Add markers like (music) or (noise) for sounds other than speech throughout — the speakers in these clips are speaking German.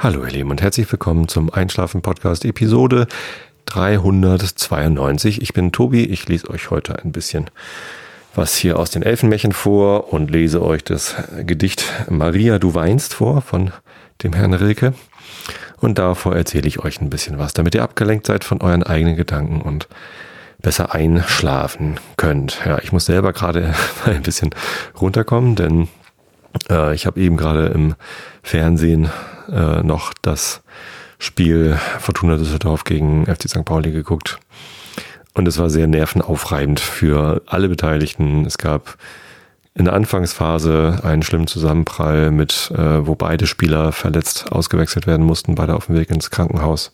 Hallo ihr Lieben und herzlich willkommen zum Einschlafen Podcast Episode 392. Ich bin Tobi, ich lese euch heute ein bisschen was hier aus den Elfenmärchen vor und lese euch das Gedicht Maria, du weinst vor von dem Herrn Rilke. Und davor erzähle ich euch ein bisschen was, damit ihr abgelenkt seid von euren eigenen Gedanken und besser einschlafen könnt. Ja, ich muss selber gerade (laughs) ein bisschen runterkommen, denn äh, ich habe eben gerade im Fernsehen äh, noch das Spiel Fortuna Düsseldorf gegen FC St. Pauli geguckt. Und es war sehr nervenaufreibend für alle Beteiligten. Es gab in der Anfangsphase einen schlimmen Zusammenprall mit, äh, wo beide Spieler verletzt ausgewechselt werden mussten, beide auf dem Weg ins Krankenhaus.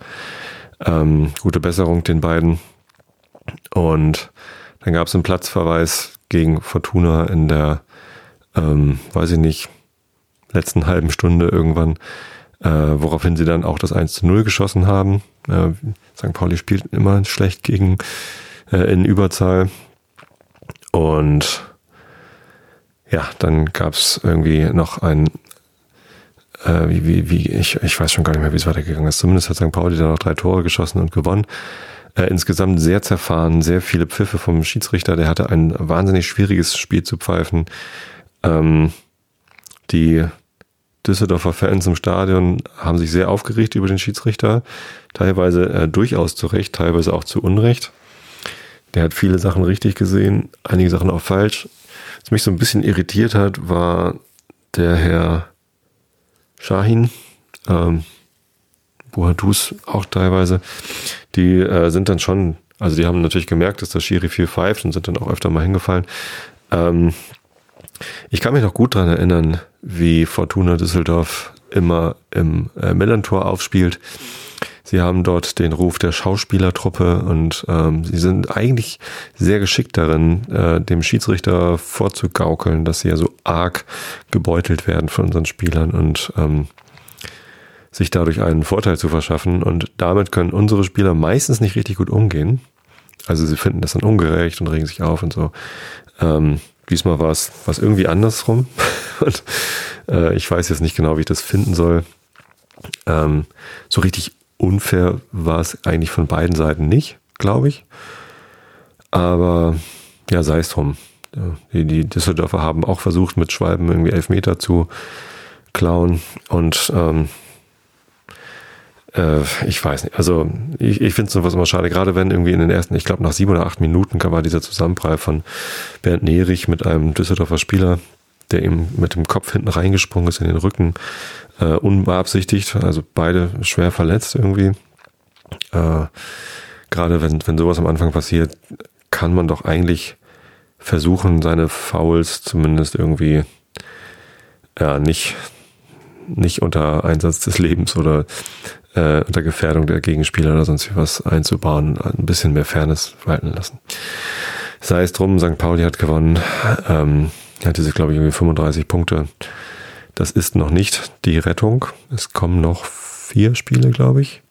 Ähm, gute Besserung den beiden. Und dann gab es einen Platzverweis gegen Fortuna in der, ähm, weiß ich nicht, letzten halben Stunde irgendwann äh, woraufhin sie dann auch das 1 zu 0 geschossen haben. Äh, St. Pauli spielt immer schlecht gegen äh, in Überzahl. Und ja, dann gab es irgendwie noch ein, äh, wie, wie, wie, ich, ich weiß schon gar nicht mehr, wie es weitergegangen ist. Zumindest hat St. Pauli dann noch drei Tore geschossen und gewonnen. Äh, insgesamt sehr zerfahren, sehr viele Pfiffe vom Schiedsrichter. Der hatte ein wahnsinnig schwieriges Spiel zu pfeifen. Ähm, die Düsseldorfer Fans im Stadion haben sich sehr aufgeregt über den Schiedsrichter, teilweise äh, durchaus zu Recht, teilweise auch zu Unrecht. Der hat viele Sachen richtig gesehen, einige Sachen auch falsch. Was mich so ein bisschen irritiert hat, war der Herr Shahin, ähm, Boadus auch teilweise. Die äh, sind dann schon, also die haben natürlich gemerkt, dass der Schiri viel pfeift und sind dann auch öfter mal hingefallen. Ähm, ich kann mich noch gut dran erinnern, wie Fortuna Düsseldorf immer im äh, Millantor aufspielt. Sie haben dort den Ruf der Schauspielertruppe und ähm, sie sind eigentlich sehr geschickt darin, äh, dem Schiedsrichter vorzugaukeln, dass sie ja so arg gebeutelt werden von unseren Spielern und ähm, sich dadurch einen Vorteil zu verschaffen. Und damit können unsere Spieler meistens nicht richtig gut umgehen. Also sie finden das dann ungerecht und regen sich auf und so. Ähm, Diesmal war es was irgendwie andersrum. (laughs) Und, äh, ich weiß jetzt nicht genau, wie ich das finden soll. Ähm, so richtig unfair war es eigentlich von beiden Seiten nicht, glaube ich. Aber ja, sei es drum. Die, die Düsseldorfer haben auch versucht, mit Schwalben irgendwie Elfmeter zu klauen. Und ähm, äh, ich weiß nicht. Also ich, ich finde sowas immer schade, gerade wenn irgendwie in den ersten, ich glaube nach sieben oder acht Minuten war dieser Zusammenprall von Bernd Nerich mit einem Düsseldorfer Spieler, der ihm mit dem Kopf hinten reingesprungen ist in den Rücken, äh, unbeabsichtigt, also beide schwer verletzt irgendwie. Äh, gerade wenn, wenn sowas am Anfang passiert, kann man doch eigentlich versuchen, seine Fouls zumindest irgendwie ja, nicht, nicht unter Einsatz des Lebens oder äh, unter Gefährdung der Gegenspieler oder sonst was einzubauen, ein bisschen mehr Fairness walten lassen. Sei es drum, St. Pauli hat gewonnen, ähm, hatte sich, glaube ich, irgendwie 35 Punkte. Das ist noch nicht die Rettung. Es kommen noch vier Spiele, glaube ich.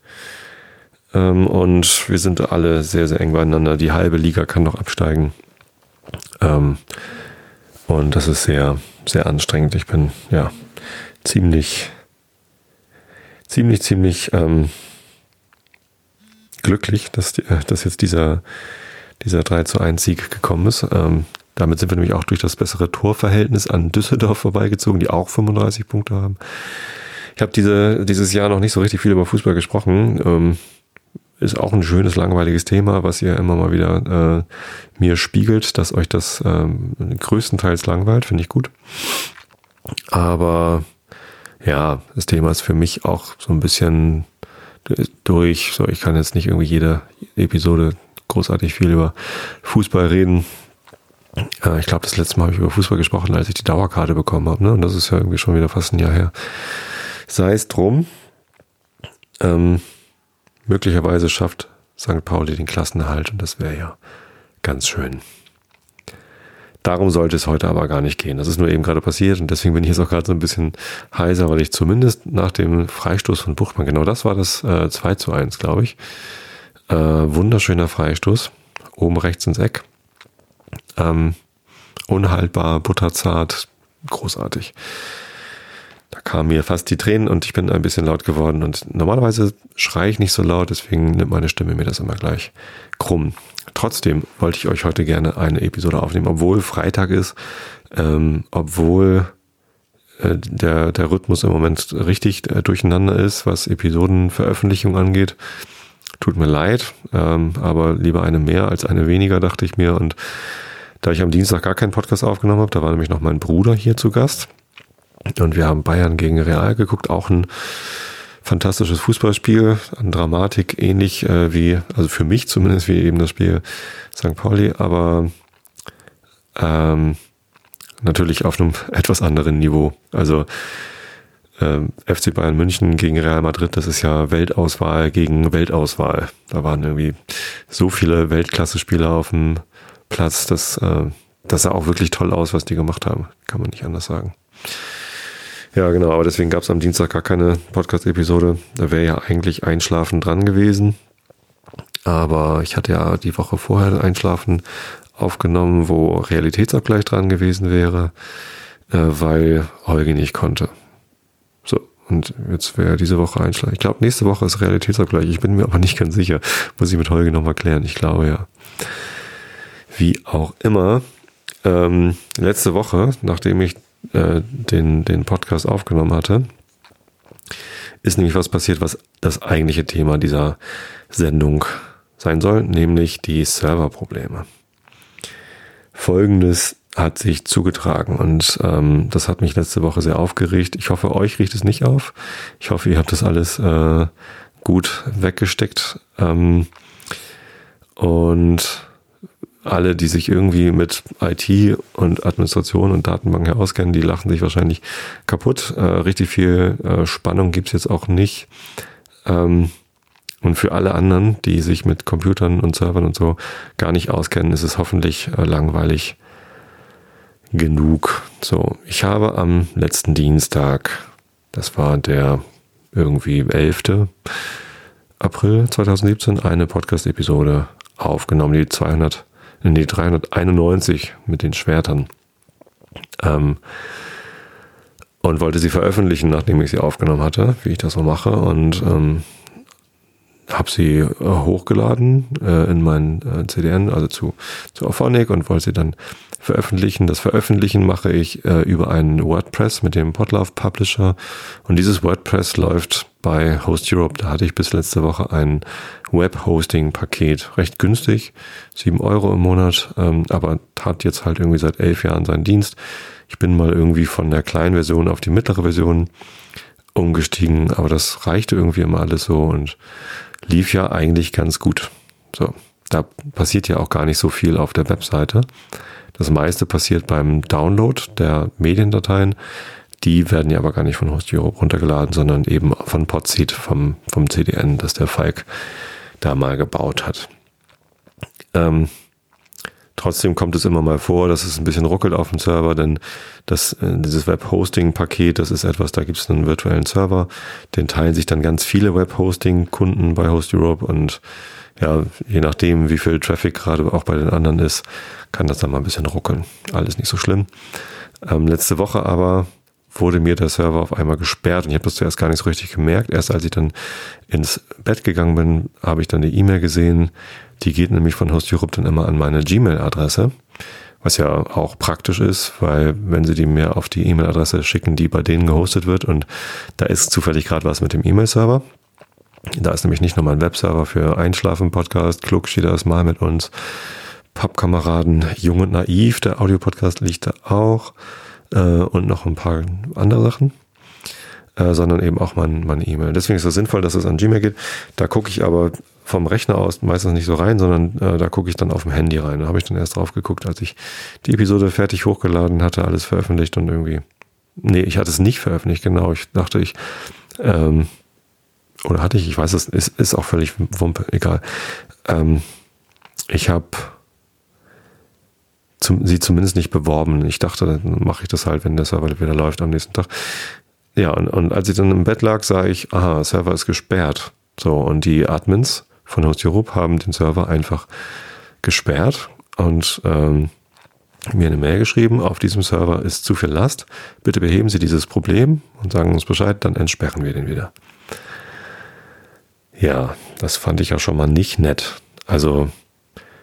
Ähm, und wir sind alle sehr, sehr eng beieinander. Die halbe Liga kann noch absteigen. Ähm, und das ist sehr, sehr anstrengend. Ich bin ja ziemlich ziemlich, ziemlich ähm, glücklich, dass, die, äh, dass jetzt dieser, dieser 3 zu 1 Sieg gekommen ist. Ähm, damit sind wir nämlich auch durch das bessere Torverhältnis an Düsseldorf vorbeigezogen, die auch 35 Punkte haben. Ich habe diese, dieses Jahr noch nicht so richtig viel über Fußball gesprochen. Ähm, ist auch ein schönes, langweiliges Thema, was ihr immer mal wieder äh, mir spiegelt, dass euch das ähm, größtenteils langweilt, finde ich gut. Aber ja, das Thema ist für mich auch so ein bisschen durch. So, ich kann jetzt nicht irgendwie jede Episode großartig viel über Fußball reden. Äh, ich glaube, das letzte Mal habe ich über Fußball gesprochen, als ich die Dauerkarte bekommen habe. Ne? Und das ist ja irgendwie schon wieder fast ein Jahr her. Sei es drum. Ähm, möglicherweise schafft St. Pauli den Klassenerhalt und das wäre ja ganz schön. Darum sollte es heute aber gar nicht gehen. Das ist nur eben gerade passiert und deswegen bin ich jetzt auch gerade so ein bisschen heiser, weil ich zumindest nach dem Freistoß von Buchmann, genau das war das äh, 2 zu 1, glaube ich. Äh, wunderschöner Freistoß, oben rechts ins Eck. Ähm, unhaltbar, butterzart, großartig. Da kamen mir fast die Tränen und ich bin ein bisschen laut geworden. Und normalerweise schreie ich nicht so laut, deswegen nimmt meine Stimme mir das immer gleich krumm. Trotzdem wollte ich euch heute gerne eine Episode aufnehmen, obwohl Freitag ist, ähm, obwohl äh, der, der Rhythmus im Moment richtig äh, durcheinander ist, was Episodenveröffentlichung angeht. Tut mir leid, ähm, aber lieber eine mehr als eine weniger, dachte ich mir. Und da ich am Dienstag gar keinen Podcast aufgenommen habe, da war nämlich noch mein Bruder hier zu Gast. Und wir haben Bayern gegen Real geguckt, auch ein fantastisches Fußballspiel, an Dramatik ähnlich äh, wie, also für mich zumindest wie eben das Spiel St. Pauli, aber ähm, natürlich auf einem (laughs) etwas anderen Niveau. Also ähm, FC Bayern München gegen Real Madrid, das ist ja Weltauswahl gegen Weltauswahl. Da waren irgendwie so viele Weltklasse-Spieler auf dem Platz, dass äh, das sah auch wirklich toll aus, was die gemacht haben. Kann man nicht anders sagen. Ja, genau, aber deswegen gab es am Dienstag gar keine Podcast-Episode. Da wäre ja eigentlich Einschlafen dran gewesen. Aber ich hatte ja die Woche vorher Einschlafen aufgenommen, wo Realitätsabgleich dran gewesen wäre, äh, weil Holgi nicht konnte. So, und jetzt wäre diese Woche Einschlafen. Ich glaube, nächste Woche ist Realitätsabgleich. Ich bin mir aber nicht ganz sicher. Muss ich mit Holgi nochmal klären. Ich glaube ja. Wie auch immer. Ähm, letzte Woche, nachdem ich äh, den, den Podcast aufgenommen hatte, ist nämlich was passiert, was das eigentliche Thema dieser Sendung sein soll, nämlich die Serverprobleme. Folgendes hat sich zugetragen und ähm, das hat mich letzte Woche sehr aufgeregt. Ich hoffe, euch riecht es nicht auf. Ich hoffe, ihr habt das alles äh, gut weggesteckt. Ähm, und alle, die sich irgendwie mit IT und Administration und Datenbanken auskennen, die lachen sich wahrscheinlich kaputt. Äh, richtig viel äh, Spannung gibt's jetzt auch nicht. Ähm, und für alle anderen, die sich mit Computern und Servern und so gar nicht auskennen, ist es hoffentlich äh, langweilig genug. So, ich habe am letzten Dienstag, das war der irgendwie 11. April 2017, eine Podcast-Episode aufgenommen, die 200 nee, 391 mit den Schwertern. Ähm, und wollte sie veröffentlichen, nachdem ich sie aufgenommen hatte, wie ich das so mache. Und ähm, habe sie äh, hochgeladen äh, in mein äh, CDN, also zu, zu Auphonic und wollte sie dann veröffentlichen. Das Veröffentlichen mache ich äh, über einen WordPress mit dem Podlove Publisher. Und dieses WordPress läuft bei Host Europe. Da hatte ich bis letzte Woche ein Web-Hosting-Paket. Recht günstig, sieben Euro im Monat, ähm, aber hat jetzt halt irgendwie seit elf Jahren seinen Dienst. Ich bin mal irgendwie von der kleinen Version auf die mittlere Version umgestiegen, aber das reichte irgendwie immer alles so und lief ja eigentlich ganz gut. So, da passiert ja auch gar nicht so viel auf der Webseite. Das meiste passiert beim Download der Mediendateien. Die werden ja aber gar nicht von Host Europe runtergeladen, sondern eben von Podseed vom, vom CDN, das der Falk da mal gebaut hat. Ähm, trotzdem kommt es immer mal vor, dass es ein bisschen ruckelt auf dem Server, denn das, äh, dieses Web-Hosting-Paket, das ist etwas, da gibt es einen virtuellen Server, den teilen sich dann ganz viele Web-Hosting-Kunden bei Host Europe und ja, je nachdem, wie viel Traffic gerade auch bei den anderen ist, kann das dann mal ein bisschen ruckeln. Alles nicht so schlimm. Ähm, letzte Woche aber wurde mir der Server auf einmal gesperrt und ich habe das zuerst gar nicht so richtig gemerkt. Erst als ich dann ins Bett gegangen bin, habe ich dann die E-Mail gesehen. Die geht nämlich von Host Europe dann immer an meine Gmail-Adresse, was ja auch praktisch ist, weil wenn sie die mir auf die E-Mail-Adresse schicken, die bei denen gehostet wird und da ist zufällig gerade was mit dem E-Mail-Server, da ist nämlich nicht nur mein Webserver für Einschlafen-Podcast, Klug steht das mal mit uns, Pappkameraden Jung und Naiv, der Audiopodcast liegt da auch äh, und noch ein paar andere Sachen, äh, sondern eben auch mein, meine E-Mail. Deswegen ist es sinnvoll, dass es an Gmail geht. Da gucke ich aber vom Rechner aus meistens nicht so rein, sondern äh, da gucke ich dann auf dem Handy rein. Da habe ich dann erst drauf geguckt, als ich die Episode fertig hochgeladen hatte, alles veröffentlicht und irgendwie. Nee, ich hatte es nicht veröffentlicht, genau. Ich dachte, ich ähm, oder hatte ich, ich weiß es, ist, ist auch völlig Wumpe, egal. Ähm, ich habe zum, sie zumindest nicht beworben. Ich dachte, dann mache ich das halt, wenn der Server wieder läuft am nächsten Tag. Ja, und, und als ich dann im Bett lag, sah ich, aha, Server ist gesperrt. So, und die Admins von Host Europe haben den Server einfach gesperrt und ähm, mir eine Mail geschrieben, auf diesem Server ist zu viel Last, bitte beheben Sie dieses Problem und sagen uns Bescheid, dann entsperren wir den wieder. Ja, das fand ich ja schon mal nicht nett. Also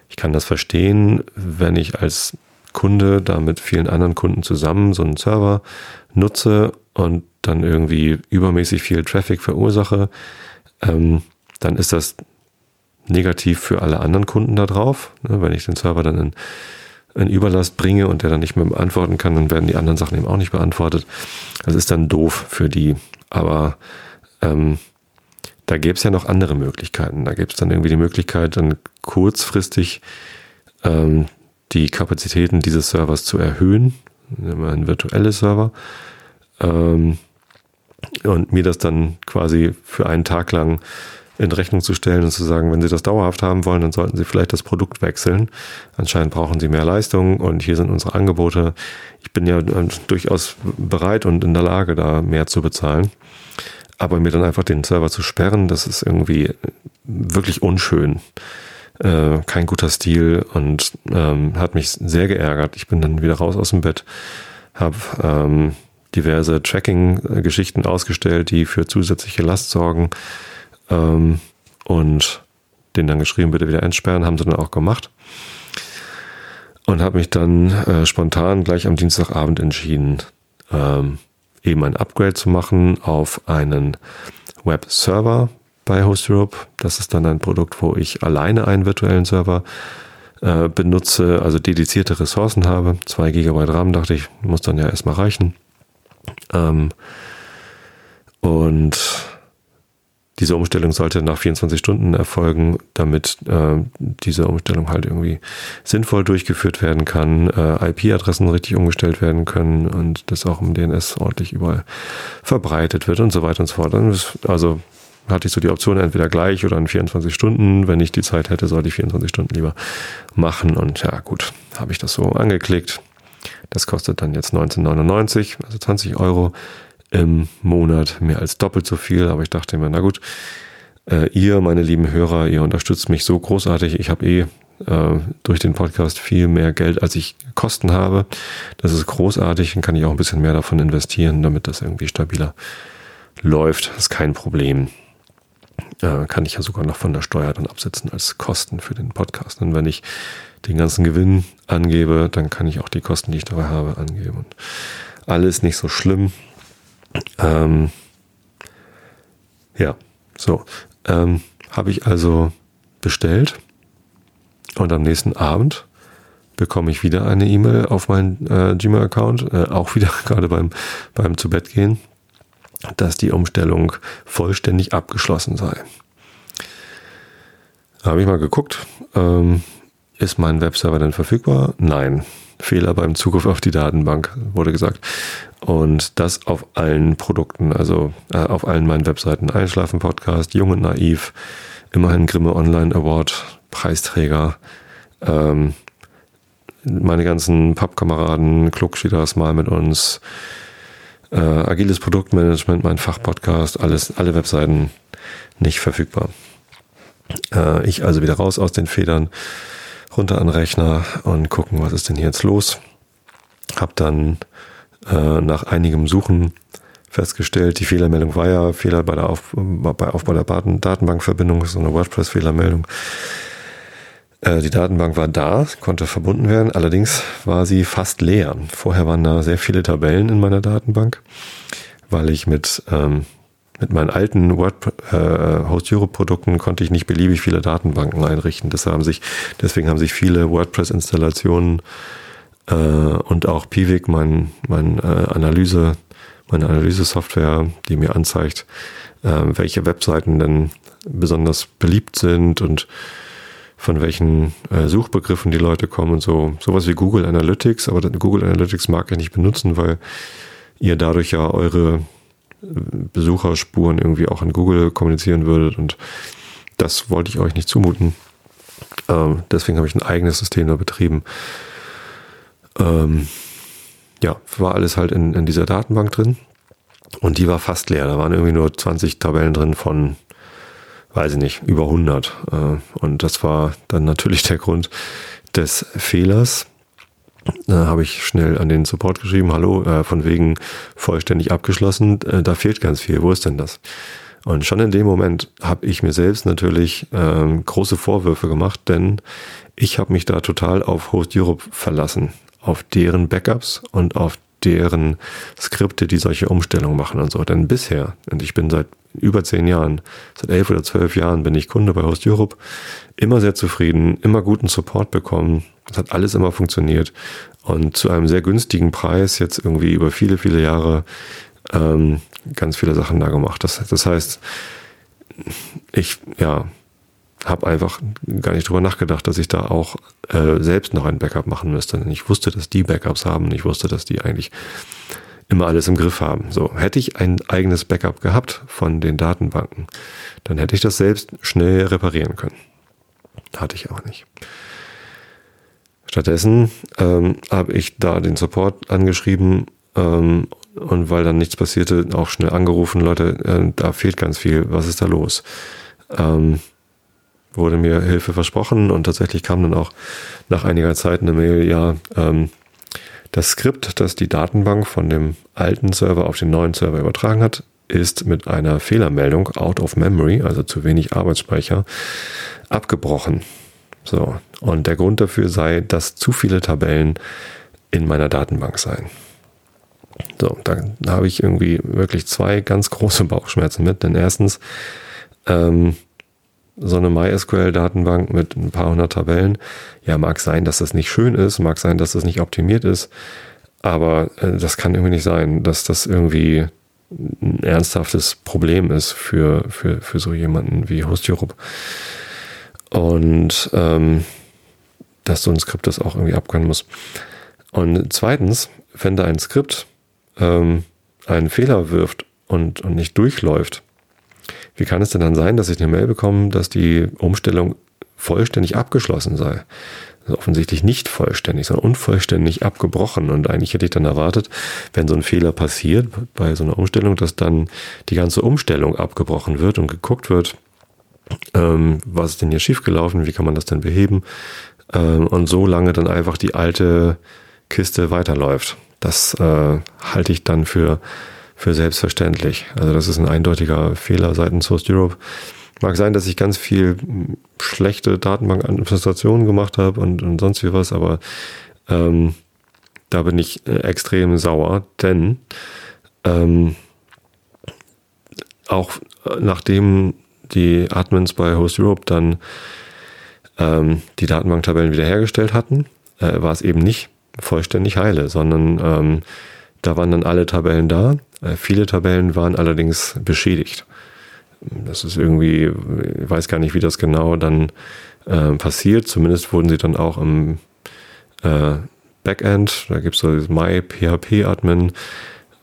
ich kann das verstehen, wenn ich als Kunde da mit vielen anderen Kunden zusammen so einen Server nutze und dann irgendwie übermäßig viel Traffic verursache, ähm, dann ist das negativ für alle anderen Kunden da drauf. Ne, wenn ich den Server dann in, in Überlast bringe und der dann nicht mehr beantworten kann, dann werden die anderen Sachen eben auch nicht beantwortet. Das ist dann doof für die. Aber ähm, da gäbe es ja noch andere Möglichkeiten. Da gäbe es dann irgendwie die Möglichkeit, dann kurzfristig ähm, die Kapazitäten dieses Servers zu erhöhen. Ein virtuelles Server. Ähm, und mir das dann quasi für einen Tag lang in Rechnung zu stellen und zu sagen, wenn Sie das dauerhaft haben wollen, dann sollten Sie vielleicht das Produkt wechseln. Anscheinend brauchen Sie mehr Leistung und hier sind unsere Angebote. Ich bin ja äh, durchaus bereit und in der Lage, da mehr zu bezahlen. Aber mir dann einfach den Server zu sperren, das ist irgendwie wirklich unschön. Äh, kein guter Stil und ähm, hat mich sehr geärgert. Ich bin dann wieder raus aus dem Bett, habe ähm, diverse Tracking-Geschichten ausgestellt, die für zusätzliche Last sorgen ähm, und den dann geschrieben, bitte wieder entsperren, haben sie dann auch gemacht. Und habe mich dann äh, spontan gleich am Dienstagabend entschieden, ähm, eben ein Upgrade zu machen auf einen Web-Server bei Host Europe. Das ist dann ein Produkt, wo ich alleine einen virtuellen Server äh, benutze, also dedizierte Ressourcen habe. 2 GB RAM dachte ich, muss dann ja erstmal reichen. Ähm, und diese Umstellung sollte nach 24 Stunden erfolgen, damit äh, diese Umstellung halt irgendwie sinnvoll durchgeführt werden kann, äh, IP-Adressen richtig umgestellt werden können und das auch im DNS ordentlich überall verbreitet wird und so weiter und so fort. Also hatte ich so die Option entweder gleich oder in 24 Stunden. Wenn ich die Zeit hätte, sollte ich 24 Stunden lieber machen. Und ja, gut, habe ich das so angeklickt. Das kostet dann jetzt 19,99, also 20 Euro im Monat, mehr als doppelt so viel. Aber ich dachte mir, na gut, äh, ihr, meine lieben Hörer, ihr unterstützt mich so großartig. Ich habe eh äh, durch den Podcast viel mehr Geld, als ich Kosten habe. Das ist großartig, dann kann ich auch ein bisschen mehr davon investieren, damit das irgendwie stabiler läuft. Das ist kein Problem. Äh, kann ich ja sogar noch von der Steuer dann absetzen als Kosten für den Podcast. Und wenn ich den ganzen Gewinn angebe, dann kann ich auch die Kosten, die ich dabei habe, angeben. Und alles nicht so schlimm. Ähm, ja, so. Ähm, Habe ich also bestellt und am nächsten Abend bekomme ich wieder eine E-Mail auf meinen äh, Gmail-Account, äh, auch wieder (laughs) gerade beim, beim zu Bett gehen, dass die Umstellung vollständig abgeschlossen sei. Habe ich mal geguckt, ähm, ist mein Webserver denn verfügbar? Nein. Fehler beim Zugriff auf die Datenbank, wurde gesagt. Und das auf allen Produkten, also äh, auf allen meinen Webseiten. Einschlafen Podcast, Jung und Naiv, immerhin Grimme Online Award, Preisträger, ähm, meine ganzen Pappkameraden, Klugschieders mal mit uns, äh, agiles Produktmanagement, mein Fachpodcast, alles, alle Webseiten nicht verfügbar. Äh, ich also wieder raus aus den Federn runter an den Rechner und gucken, was ist denn hier jetzt los. Hab dann äh, nach einigem Suchen festgestellt, die Fehlermeldung war ja Fehler bei der Auf, bei Aufbau der Datenbankverbindung, so eine WordPress-Fehlermeldung. Äh, die Datenbank war da, konnte verbunden werden, allerdings war sie fast leer. Vorher waren da sehr viele Tabellen in meiner Datenbank, weil ich mit ähm, mit meinen alten Word äh, Host Europe Produkten konnte ich nicht beliebig viele Datenbanken einrichten. Deshalb haben sich, deswegen haben sich viele WordPress Installationen äh, und auch Piwik, mein, mein äh, Analyse, meine Analyse-Software, die mir anzeigt, äh, welche Webseiten denn besonders beliebt sind und von welchen äh, Suchbegriffen die Leute kommen und so. Sowas wie Google Analytics, aber Google Analytics mag ich nicht benutzen, weil ihr dadurch ja eure Besucherspuren irgendwie auch in Google kommunizieren würdet und das wollte ich euch nicht zumuten. Ähm, deswegen habe ich ein eigenes System da betrieben. Ähm, ja, war alles halt in, in dieser Datenbank drin und die war fast leer. Da waren irgendwie nur 20 Tabellen drin von, weiß ich nicht, über 100. Äh, und das war dann natürlich der Grund des Fehlers. Da habe ich schnell an den Support geschrieben, hallo, äh, von wegen vollständig abgeschlossen, äh, da fehlt ganz viel, wo ist denn das? Und schon in dem Moment habe ich mir selbst natürlich ähm, große Vorwürfe gemacht, denn ich habe mich da total auf Host Europe verlassen, auf deren Backups und auf deren Skripte, die solche Umstellungen machen und so. Denn bisher, und ich bin seit über zehn Jahren, seit elf oder zwölf Jahren bin ich Kunde bei Host Europe, immer sehr zufrieden, immer guten Support bekommen. Es hat alles immer funktioniert und zu einem sehr günstigen Preis jetzt irgendwie über viele, viele Jahre ähm, ganz viele Sachen da gemacht. Das, das heißt, ich, ja, habe einfach gar nicht drüber nachgedacht, dass ich da auch äh, selbst noch ein Backup machen müsste. Ich wusste, dass die Backups haben. Ich wusste, dass die eigentlich immer alles im Griff haben. So, hätte ich ein eigenes Backup gehabt von den Datenbanken, dann hätte ich das selbst schnell reparieren können. Hatte ich auch nicht. Stattdessen ähm, habe ich da den Support angeschrieben ähm, und weil dann nichts passierte, auch schnell angerufen, Leute, äh, da fehlt ganz viel, was ist da los? Ähm, wurde mir Hilfe versprochen und tatsächlich kam dann auch nach einiger Zeit eine Mail, ja, ähm, das Skript, das die Datenbank von dem alten Server auf den neuen Server übertragen hat, ist mit einer Fehlermeldung out of memory, also zu wenig Arbeitsspeicher, abgebrochen. So. Und der Grund dafür sei, dass zu viele Tabellen in meiner Datenbank seien. So, da, habe ich irgendwie wirklich zwei ganz große Bauchschmerzen mit, denn erstens, ähm, so eine MySQL-Datenbank mit ein paar hundert Tabellen. Ja, mag sein, dass das nicht schön ist, mag sein, dass das nicht optimiert ist, aber äh, das kann irgendwie nicht sein, dass das irgendwie ein ernsthaftes Problem ist für, für, für so jemanden wie Host Europe. Und ähm, dass so ein Skript das auch irgendwie abkönnen muss. Und zweitens, wenn da ein Skript ähm, einen Fehler wirft und, und nicht durchläuft, wie kann es denn dann sein, dass ich eine Mail bekomme, dass die Umstellung vollständig abgeschlossen sei? Also offensichtlich nicht vollständig, sondern unvollständig abgebrochen. Und eigentlich hätte ich dann erwartet, wenn so ein Fehler passiert bei so einer Umstellung, dass dann die ganze Umstellung abgebrochen wird und geguckt wird, ähm, was ist denn hier schiefgelaufen, wie kann man das denn beheben? Ähm, und so lange dann einfach die alte Kiste weiterläuft. Das äh, halte ich dann für für selbstverständlich. Also das ist ein eindeutiger Fehler seitens Host Europe. Mag sein, dass ich ganz viel schlechte Datenbankadministration gemacht habe und, und sonst wie was, aber ähm, da bin ich äh, extrem sauer, denn ähm, auch äh, nachdem die Admins bei Host Europe dann ähm, die Datenbanktabellen wiederhergestellt hatten, äh, war es eben nicht vollständig heile, sondern ähm, da waren dann alle Tabellen da. Äh, viele Tabellen waren allerdings beschädigt. Das ist irgendwie, ich weiß gar nicht, wie das genau dann äh, passiert. Zumindest wurden sie dann auch im äh, Backend, da gibt es so MyPHP-Admin,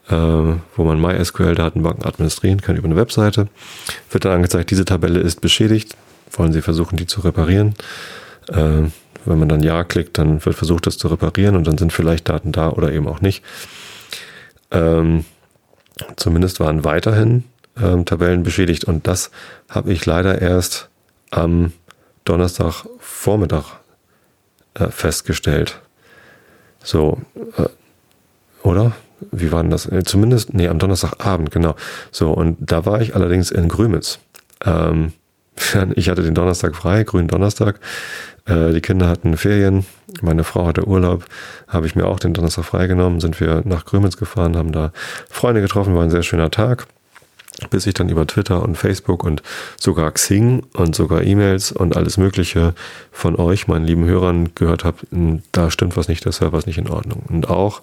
äh, wo man MySQL-Datenbanken administrieren kann über eine Webseite. Wird dann angezeigt, diese Tabelle ist beschädigt. Wollen Sie versuchen, die zu reparieren? Äh, wenn man dann Ja klickt, dann wird versucht, das zu reparieren und dann sind vielleicht Daten da oder eben auch nicht. Ähm, zumindest waren weiterhin ähm, Tabellen beschädigt und das habe ich leider erst am Donnerstagvormittag äh, festgestellt. So, äh, oder? Wie war denn das? Äh, zumindest, nee, am Donnerstagabend, genau. So, und da war ich allerdings in Grömitz. Ähm, (laughs) ich hatte den Donnerstag frei, grünen Donnerstag. Äh, die Kinder hatten Ferien, meine Frau hatte Urlaub, habe ich mir auch den Donnerstag freigenommen, sind wir nach Grömitz gefahren, haben da Freunde getroffen, war ein sehr schöner Tag bis ich dann über Twitter und Facebook und sogar Xing und sogar E-Mails und alles Mögliche von euch, meinen lieben Hörern, gehört habe, da stimmt was nicht, der Server ist nicht in Ordnung. Und auch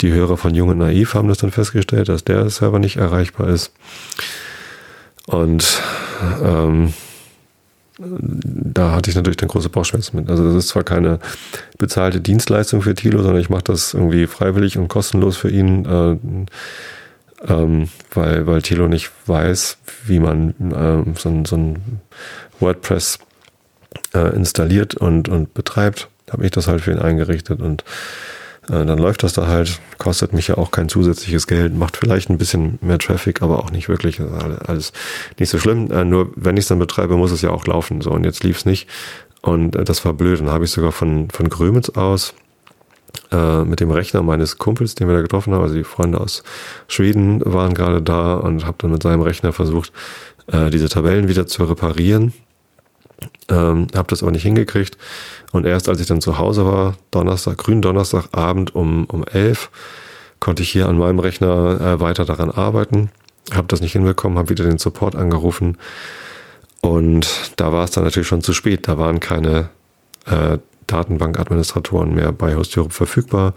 die Hörer von Jung und Naiv haben das dann festgestellt, dass der Server nicht erreichbar ist. Und ähm, da hatte ich natürlich dann große Bauchschmerzen mit. Also das ist zwar keine bezahlte Dienstleistung für Thilo, sondern ich mache das irgendwie freiwillig und kostenlos für ihn, äh, ähm, weil, weil Thilo nicht weiß, wie man äh, so, so ein WordPress äh, installiert und, und betreibt. Habe ich das halt für ihn eingerichtet und dann läuft das da halt, kostet mich ja auch kein zusätzliches Geld, macht vielleicht ein bisschen mehr Traffic, aber auch nicht wirklich. Alles nicht so schlimm. Äh, nur wenn ich es dann betreibe, muss es ja auch laufen. So, und jetzt lief es nicht. Und äh, das war blöd. Dann habe ich sogar von, von Grömitz aus äh, mit dem Rechner meines Kumpels, den wir da getroffen haben. Also die Freunde aus Schweden waren gerade da und habe dann mit seinem Rechner versucht, äh, diese Tabellen wieder zu reparieren. Ähm, habe das aber nicht hingekriegt. Und erst als ich dann zu Hause war, Donnerstag, grünen Donnerstagabend um, um elf, konnte ich hier an meinem Rechner äh, weiter daran arbeiten. Habe das nicht hinbekommen, habe wieder den Support angerufen. Und da war es dann natürlich schon zu spät. Da waren keine äh, Datenbankadministratoren mehr bei Host Europe verfügbar.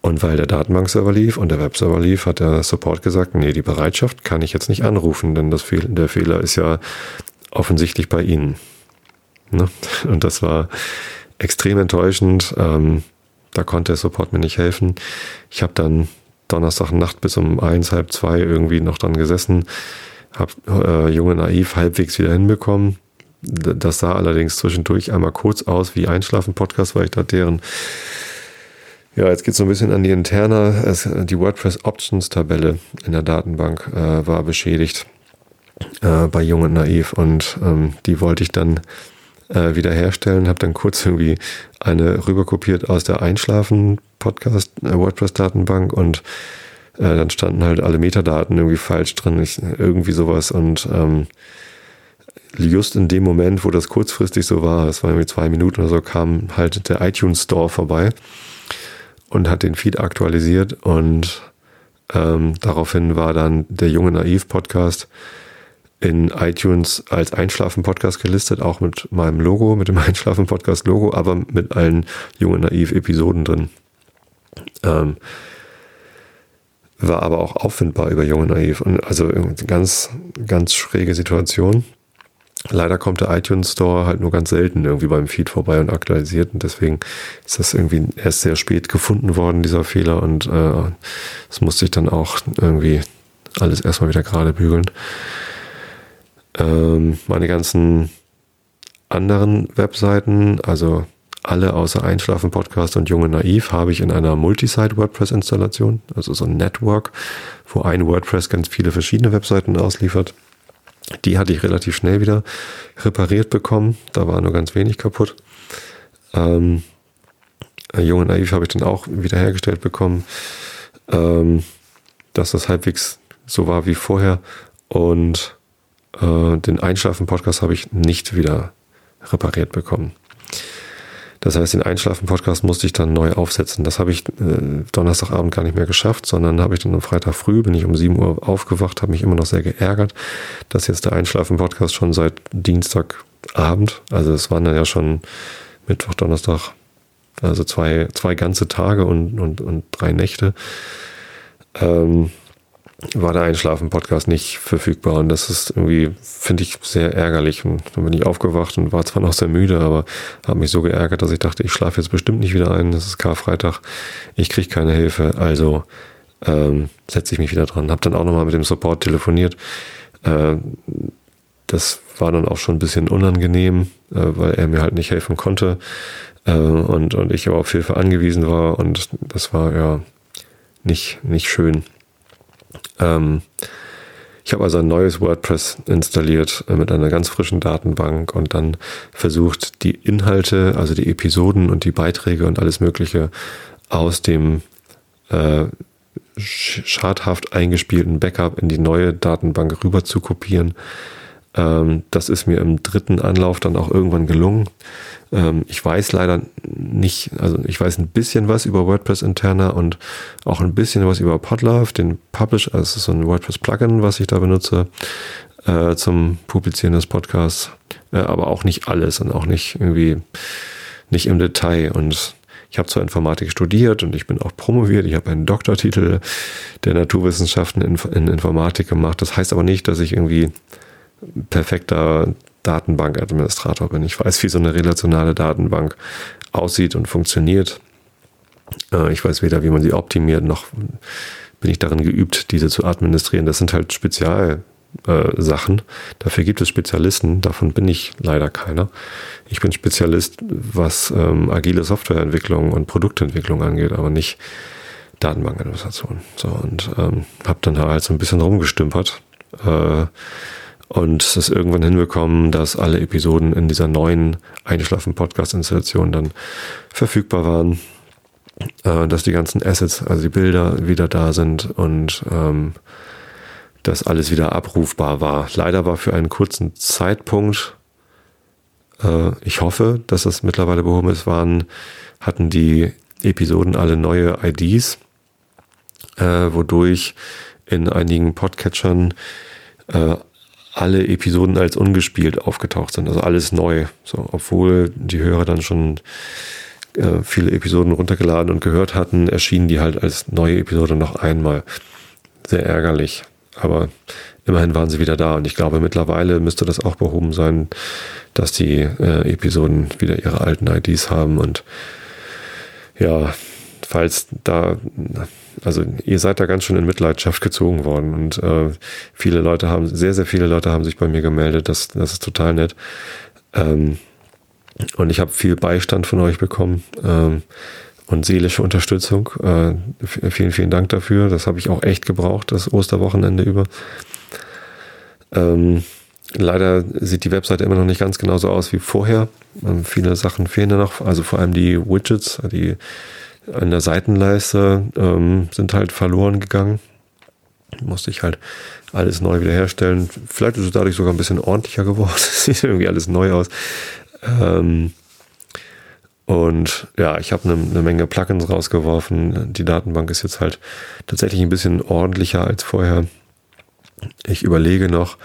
Und weil der Datenbankserver lief und der Webserver lief, hat der Support gesagt, nee, die Bereitschaft kann ich jetzt nicht anrufen, denn das Fehl der Fehler ist ja offensichtlich bei Ihnen. Ne? Und das war extrem enttäuschend. Ähm, da konnte der Support mir nicht helfen. Ich habe dann Donnerstagnacht bis um eins, halb zwei irgendwie noch dran gesessen, habe äh, junge naiv halbwegs wieder hinbekommen. Das sah allerdings zwischendurch einmal kurz aus wie Einschlafen-Podcast, weil ich da deren ja, jetzt geht es so ein bisschen an die Interna. Es, die WordPress Options Tabelle in der Datenbank äh, war beschädigt äh, bei Jung und Naiv und ähm, die wollte ich dann äh, wiederherstellen. Habe dann kurz irgendwie eine rüberkopiert aus der Einschlafen Podcast äh, und äh, dann standen halt alle Metadaten irgendwie falsch drin, ich, irgendwie sowas. Und ähm, just in dem Moment, wo das kurzfristig so war, es war irgendwie zwei Minuten oder so, kam halt der iTunes Store vorbei und hat den Feed aktualisiert. Und ähm, daraufhin war dann der junge Naiv Podcast in iTunes als Einschlafen-Podcast gelistet, auch mit meinem Logo, mit dem (laughs) Einschlafen-Podcast-Logo, aber mit allen jungen Naiv-Episoden drin. Ähm, war aber auch auffindbar über Junge Naiv. Und also ganz, ganz schräge Situation. Leider kommt der iTunes Store halt nur ganz selten irgendwie beim Feed vorbei und aktualisiert. Und deswegen ist das irgendwie erst sehr spät gefunden worden, dieser Fehler. Und äh, das musste ich dann auch irgendwie alles erstmal wieder gerade bügeln. Ähm, meine ganzen anderen Webseiten, also alle außer Einschlafen Podcast und Junge Naiv habe ich in einer Multisite WordPress Installation, also so ein Network, wo ein WordPress ganz viele verschiedene Webseiten ausliefert. Die hatte ich relativ schnell wieder repariert bekommen. Da war nur ganz wenig kaputt. Ähm, Junge Naiv habe ich dann auch wiederhergestellt bekommen, ähm, dass das halbwegs so war wie vorher. Und äh, den Einschlafen-Podcast habe ich nicht wieder repariert bekommen. Das heißt, den Einschlafen-Podcast musste ich dann neu aufsetzen. Das habe ich äh, Donnerstagabend gar nicht mehr geschafft, sondern habe ich dann am Freitag früh, bin ich um 7 Uhr aufgewacht, habe mich immer noch sehr geärgert, dass jetzt der Einschlafen-Podcast schon seit Dienstagabend, also es waren dann ja schon Mittwoch, Donnerstag, also zwei, zwei ganze Tage und, und, und drei Nächte, ähm, war der Einschlafen-Podcast nicht verfügbar. Und das ist irgendwie, finde ich, sehr ärgerlich. Und dann bin ich aufgewacht und war zwar noch sehr müde, aber habe mich so geärgert, dass ich dachte, ich schlafe jetzt bestimmt nicht wieder ein. Das ist Karfreitag. Ich kriege keine Hilfe. Also ähm, setze ich mich wieder dran. Habe dann auch nochmal mit dem Support telefoniert. Äh, das war dann auch schon ein bisschen unangenehm, äh, weil er mir halt nicht helfen konnte. Äh, und, und ich aber auf Hilfe angewiesen war. Und das war ja nicht, nicht schön. Ähm, ich habe also ein neues WordPress installiert äh, mit einer ganz frischen Datenbank und dann versucht, die Inhalte, also die Episoden und die Beiträge und alles Mögliche aus dem äh, schadhaft eingespielten Backup in die neue Datenbank rüber zu kopieren. Ähm, das ist mir im dritten Anlauf dann auch irgendwann gelungen. Ähm, ich weiß leider nicht, also ich weiß ein bisschen was über WordPress interner und auch ein bisschen was über Podlove, den Publish, also so ein WordPress Plugin, was ich da benutze äh, zum Publizieren des Podcasts, äh, aber auch nicht alles und auch nicht irgendwie nicht im Detail und ich habe zwar Informatik studiert und ich bin auch promoviert. Ich habe einen Doktortitel der Naturwissenschaften in Informatik gemacht. Das heißt aber nicht, dass ich irgendwie perfekter Datenbankadministrator bin. Ich weiß, wie so eine relationale Datenbank aussieht und funktioniert. Äh, ich weiß weder, wie man sie optimiert, noch bin ich darin geübt, diese zu administrieren. Das sind halt Spezialsachen. Äh, Dafür gibt es Spezialisten. Davon bin ich leider keiner. Ich bin Spezialist, was ähm, agile Softwareentwicklung und Produktentwicklung angeht, aber nicht Datenbankadministration. So und ähm, habe dann halt so ein bisschen rumgestümpert. Äh, und es irgendwann hinbekommen, dass alle Episoden in dieser neuen Einschlafen-Podcast-Installation dann verfügbar waren. äh, dass die ganzen Assets, also die Bilder wieder da sind und ähm, dass alles wieder abrufbar war. Leider war für einen kurzen Zeitpunkt, äh, ich hoffe, dass das mittlerweile behoben ist, waren, hatten die Episoden alle neue IDs, äh, wodurch in einigen Podcatchern äh, alle Episoden als ungespielt aufgetaucht sind, also alles neu. So, obwohl die Hörer dann schon äh, viele Episoden runtergeladen und gehört hatten, erschienen die halt als neue Episode noch einmal. Sehr ärgerlich. Aber immerhin waren sie wieder da und ich glaube, mittlerweile müsste das auch behoben sein, dass die äh, Episoden wieder ihre alten IDs haben und ja, falls da, also ihr seid da ganz schön in Mitleidenschaft gezogen worden und äh, viele Leute haben, sehr, sehr viele Leute haben sich bei mir gemeldet, das, das ist total nett. Ähm, und ich habe viel Beistand von euch bekommen ähm, und seelische Unterstützung. Äh, vielen, vielen Dank dafür. Das habe ich auch echt gebraucht, das Osterwochenende über. Ähm, leider sieht die Webseite immer noch nicht ganz genauso aus wie vorher. Ähm, viele Sachen fehlen da noch, also vor allem die Widgets, die an der Seitenleiste ähm, sind halt verloren gegangen. Musste ich halt alles neu wiederherstellen. Vielleicht ist es dadurch sogar ein bisschen ordentlicher geworden. (laughs) sieht irgendwie alles neu aus. Ähm, und ja, ich habe eine, eine Menge Plugins rausgeworfen. Die Datenbank ist jetzt halt tatsächlich ein bisschen ordentlicher als vorher. Ich überlege noch,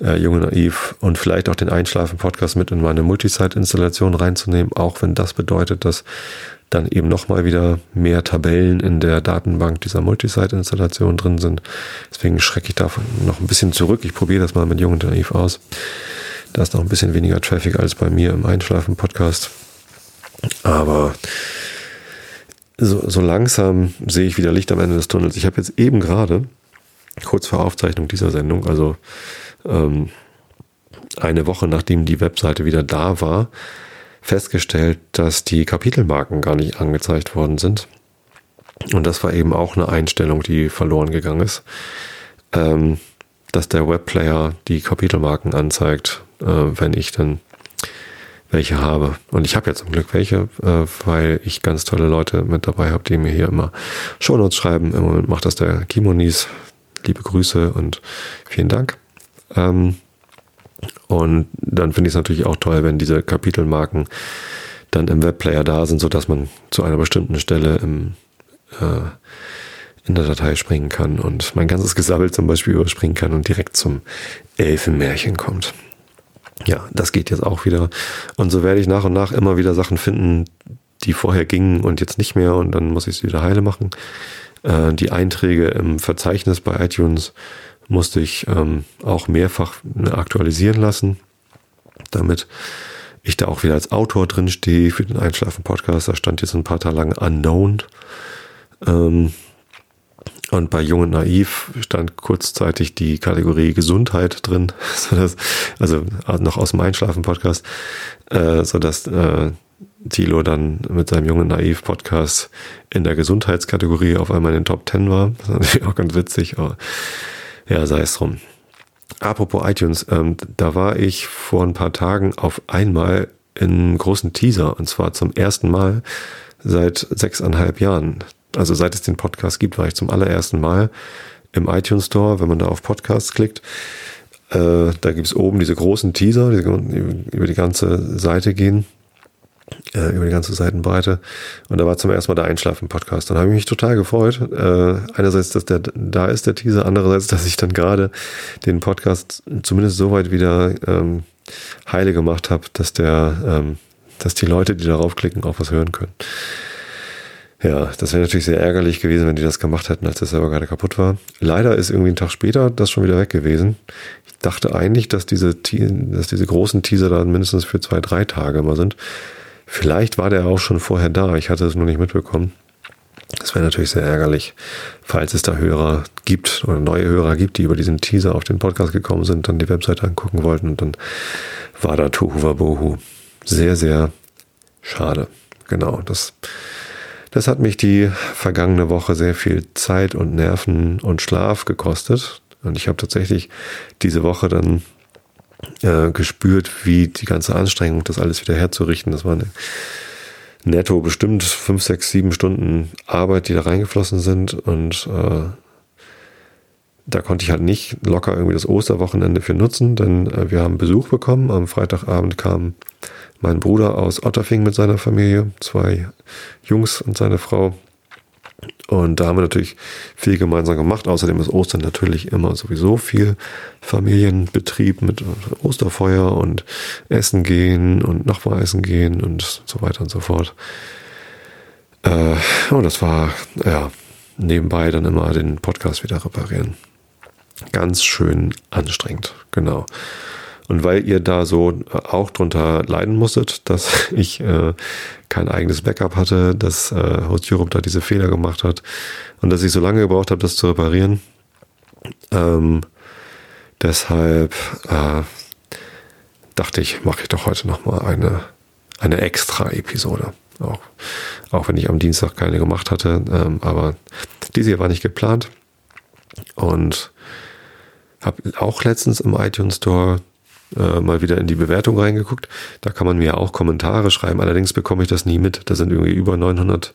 äh, Junge Naiv und vielleicht auch den Einschlafen-Podcast mit in meine Multisite-Installation reinzunehmen, auch wenn das bedeutet, dass dann eben nochmal wieder mehr Tabellen in der Datenbank dieser Multisite-Installation drin sind. Deswegen schrecke ich davon noch ein bisschen zurück. Ich probiere das mal mit Jung und Naiv aus. Da ist noch ein bisschen weniger Traffic als bei mir im Einschlafen-Podcast. Aber so, so langsam sehe ich wieder Licht am Ende des Tunnels. Ich habe jetzt eben gerade, kurz vor Aufzeichnung dieser Sendung, also ähm, eine Woche nachdem die Webseite wieder da war, festgestellt, dass die Kapitelmarken gar nicht angezeigt worden sind. Und das war eben auch eine Einstellung, die verloren gegangen ist. Ähm, dass der Webplayer die Kapitelmarken anzeigt, äh, wenn ich dann welche habe. Und ich habe ja zum Glück welche, äh, weil ich ganz tolle Leute mit dabei habe, die mir hier immer Shownotes schreiben. Im Moment macht das der Kimonis. Liebe Grüße und vielen Dank. Ähm, und dann finde ich es natürlich auch toll, wenn diese Kapitelmarken dann im Webplayer da sind, sodass man zu einer bestimmten Stelle im, äh, in der Datei springen kann und mein ganzes Gesabbel zum Beispiel überspringen kann und direkt zum Elfenmärchen kommt. Ja, das geht jetzt auch wieder. Und so werde ich nach und nach immer wieder Sachen finden, die vorher gingen und jetzt nicht mehr und dann muss ich sie wieder heile machen. Äh, die Einträge im Verzeichnis bei iTunes musste ich ähm, auch mehrfach ne, aktualisieren lassen, damit ich da auch wieder als Autor drin stehe für den Einschlafen-Podcast. Da stand jetzt ein paar Tage lang unknown. Ähm, und bei Jung und Naiv stand kurzzeitig die Kategorie Gesundheit drin, (laughs) sodass, also noch aus dem Einschlafen-Podcast, äh, sodass äh, Thilo dann mit seinem Jungen Naiv Podcast in der Gesundheitskategorie auf einmal in den Top 10 war. Das ist natürlich auch ganz witzig, aber ja, sei es drum. Apropos iTunes, ähm, da war ich vor ein paar Tagen auf einmal in großen Teaser und zwar zum ersten Mal seit sechseinhalb Jahren. Also seit es den Podcast gibt, war ich zum allerersten Mal im iTunes Store, wenn man da auf Podcasts klickt. Äh, da gibt's oben diese großen Teaser, die über die ganze Seite gehen äh, über die ganze Seitenbreite. Und da war zum ersten Mal der Einschlafen-Podcast. Dann habe ich mich total gefreut. Äh, einerseits, dass der da ist, der Teaser, andererseits, dass ich dann gerade den Podcast zumindest so weit wieder ähm, heile gemacht habe, dass der, ähm, dass die Leute, die darauf klicken, auch was hören können. Ja, das wäre natürlich sehr ärgerlich gewesen, wenn die das gemacht hätten, als das selber gerade kaputt war. Leider ist irgendwie ein Tag später das schon wieder weg gewesen. Ich dachte eigentlich, dass diese, dass diese großen Teaser dann mindestens für zwei, drei Tage immer sind. Vielleicht war der auch schon vorher da, ich hatte es nur nicht mitbekommen. Das wäre natürlich sehr ärgerlich, falls es da Hörer gibt oder neue Hörer gibt, die über diesen Teaser auf den Podcast gekommen sind, dann die Webseite angucken wollten und dann war da Tohu Wabohu. Sehr, sehr schade. Genau, das, das hat mich die vergangene Woche sehr viel Zeit und Nerven und Schlaf gekostet. Und ich habe tatsächlich diese Woche dann äh, gespürt, wie die ganze Anstrengung, das alles wieder herzurichten, das war eine, netto bestimmt fünf, sechs, sieben Stunden Arbeit, die da reingeflossen sind und äh, da konnte ich halt nicht locker irgendwie das Osterwochenende für nutzen, denn äh, wir haben Besuch bekommen. Am Freitagabend kam mein Bruder aus Otterfing mit seiner Familie, zwei Jungs und seine Frau. Und da haben wir natürlich viel gemeinsam gemacht. Außerdem ist Ostern natürlich immer sowieso viel Familienbetrieb mit Osterfeuer und Essen gehen und Nachbaressen gehen und so weiter und so fort. Äh, und das war, ja, nebenbei dann immer den Podcast wieder reparieren. Ganz schön anstrengend, genau. Und weil ihr da so äh, auch drunter leiden musstet, dass (laughs) ich äh, kein eigenes Backup hatte, dass äh, Host Europe da diese Fehler gemacht hat und dass ich so lange gebraucht habe, das zu reparieren. Ähm, deshalb äh, dachte ich, mache ich doch heute nochmal eine, eine extra Episode. Auch, auch wenn ich am Dienstag keine gemacht hatte. Ähm, aber diese hier war nicht geplant. Und habe auch letztens im iTunes Store äh, mal wieder in die Bewertung reingeguckt. Da kann man mir auch Kommentare schreiben. Allerdings bekomme ich das nie mit. Da sind irgendwie über 900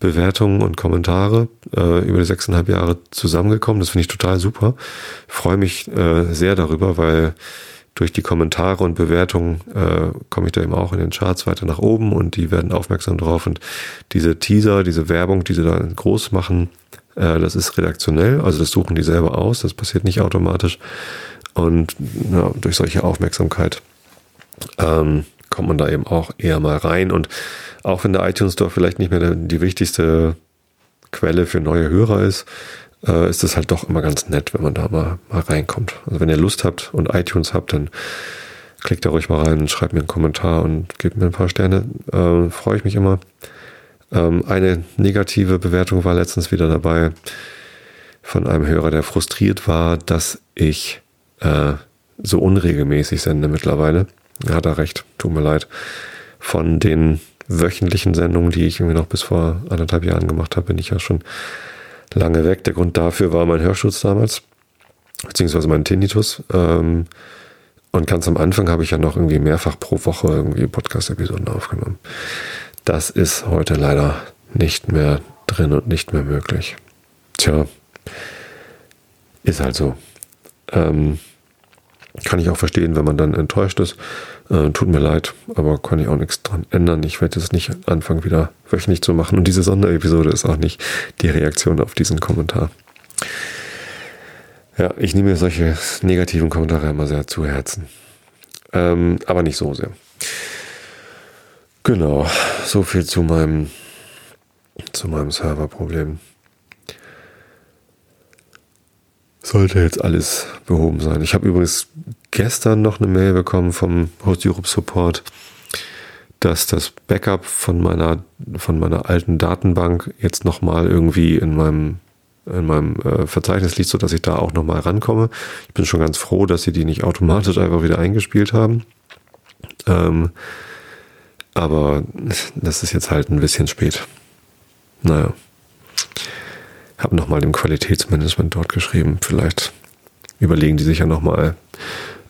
Bewertungen und Kommentare äh, über die sechseinhalb Jahre zusammengekommen. Das finde ich total super. Freue mich äh, sehr darüber, weil durch die Kommentare und Bewertungen äh, komme ich da eben auch in den Charts weiter nach oben und die werden aufmerksam drauf. Und diese Teaser, diese Werbung, die sie da groß machen, äh, das ist redaktionell, also das suchen die selber aus, das passiert nicht automatisch. Und ja, durch solche Aufmerksamkeit ähm, kommt man da eben auch eher mal rein. Und auch wenn der iTunes Store vielleicht nicht mehr die wichtigste Quelle für neue Hörer ist, äh, ist es halt doch immer ganz nett, wenn man da mal, mal reinkommt. Also wenn ihr Lust habt und iTunes habt, dann klickt da ruhig mal rein schreibt mir einen Kommentar und gebt mir ein paar Sterne. Äh, Freue ich mich immer. Ähm, eine negative Bewertung war letztens wieder dabei von einem Hörer, der frustriert war, dass ich äh, so unregelmäßig sende mittlerweile. Ja, hat er recht, tut mir leid. Von den wöchentlichen Sendungen, die ich irgendwie noch bis vor anderthalb Jahren gemacht habe, bin ich ja schon lange weg. Der Grund dafür war mein Hörschutz damals, beziehungsweise mein Tinnitus. Ähm, und ganz am Anfang habe ich ja noch irgendwie mehrfach pro Woche irgendwie Podcast-Episoden aufgenommen. Das ist heute leider nicht mehr drin und nicht mehr möglich. Tja, ist halt so. Ähm, kann ich auch verstehen, wenn man dann enttäuscht ist. Äh, tut mir leid, aber kann ich auch nichts dran ändern. Ich werde es nicht anfangen, wieder wöchentlich zu machen. Und diese Sonderepisode ist auch nicht die Reaktion auf diesen Kommentar. Ja, ich nehme mir solche negativen Kommentare immer sehr zu Herzen. Ähm, aber nicht so sehr. Genau, so viel zu meinem, zu meinem Serverproblem. Sollte jetzt alles behoben sein. Ich habe übrigens gestern noch eine Mail bekommen vom Host Europe Support, dass das Backup von meiner, von meiner alten Datenbank jetzt nochmal irgendwie in meinem, in meinem äh, Verzeichnis liegt, sodass ich da auch nochmal rankomme. Ich bin schon ganz froh, dass sie die nicht automatisch einfach wieder eingespielt haben. Ähm, aber das ist jetzt halt ein bisschen spät. Naja. Habe nochmal dem Qualitätsmanagement dort geschrieben. Vielleicht überlegen die sich ja nochmal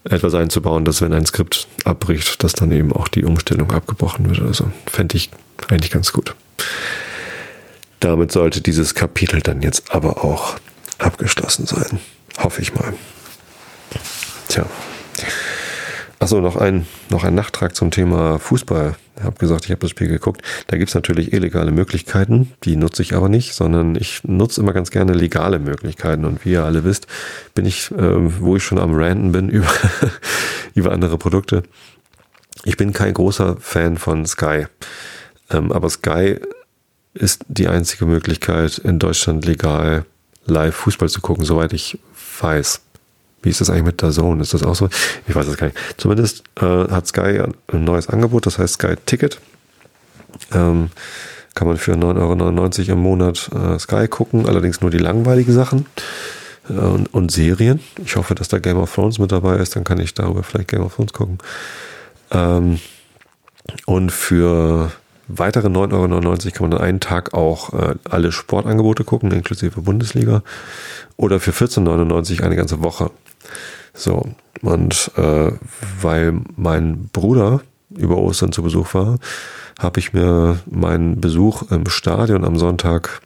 etwas einzubauen, dass wenn ein Skript abbricht, dass dann eben auch die Umstellung abgebrochen wird. Also fände ich eigentlich ganz gut. Damit sollte dieses Kapitel dann jetzt aber auch abgeschlossen sein. Hoffe ich mal. Tja. Achso, noch ein, noch ein Nachtrag zum Thema Fußball. Ich habe gesagt, ich habe das Spiel geguckt. Da gibt es natürlich illegale Möglichkeiten, die nutze ich aber nicht, sondern ich nutze immer ganz gerne legale Möglichkeiten. Und wie ihr alle wisst, bin ich, äh, wo ich schon am Ranten bin (laughs) über, über andere Produkte. Ich bin kein großer Fan von Sky. Ähm, aber Sky ist die einzige Möglichkeit, in Deutschland legal live Fußball zu gucken, soweit ich weiß. Wie ist das eigentlich mit der Zone? Ist das auch so? Ich weiß es gar nicht. Zumindest äh, hat Sky ein neues Angebot, das heißt Sky Ticket. Ähm, kann man für 9,99 Euro im Monat äh, Sky gucken, allerdings nur die langweiligen Sachen äh, und, und, Serien. Ich hoffe, dass da Game of Thrones mit dabei ist, dann kann ich darüber vielleicht Game of Thrones gucken. Ähm, und für weitere 9,99 Euro kann man an einem Tag auch äh, alle Sportangebote gucken, inklusive Bundesliga. Oder für 14,99 Euro eine ganze Woche. So, und äh, weil mein Bruder über Ostern zu Besuch war, habe ich mir meinen Besuch im Stadion am Sonntag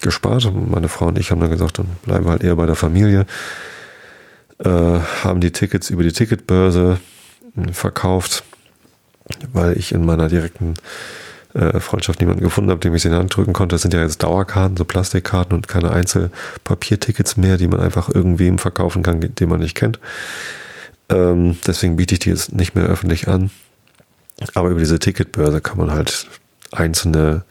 gespart. Meine Frau und ich haben dann gesagt, dann bleiben wir halt eher bei der Familie. Äh, haben die Tickets über die Ticketbörse verkauft, weil ich in meiner direkten äh, Freundschaft niemanden gefunden habe, dem ich sie in die Hand drücken konnte. Das sind ja jetzt Dauerkarten, so Plastikkarten und keine Einzelpapiertickets mehr, die man einfach irgendwem verkaufen kann, den man nicht kennt. Ähm, deswegen biete ich die jetzt nicht mehr öffentlich an. Aber über diese Ticketbörse kann man halt einzelne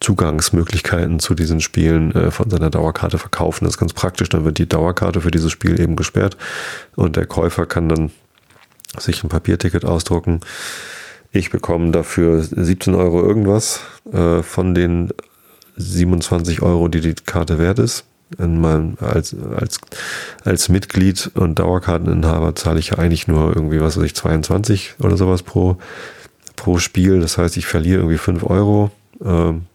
Zugangsmöglichkeiten zu diesen Spielen äh, von seiner Dauerkarte verkaufen. Das ist ganz praktisch. Dann wird die Dauerkarte für dieses Spiel eben gesperrt und der Käufer kann dann sich ein Papierticket ausdrucken ich bekomme dafür 17 Euro irgendwas äh, von den 27 Euro, die die Karte wert ist. In meinem, als, als, als Mitglied und Dauerkarteninhaber zahle ich ja eigentlich nur irgendwie, was weiß ich, 22 oder sowas pro, pro Spiel. Das heißt, ich verliere irgendwie 5 Euro. Ähm,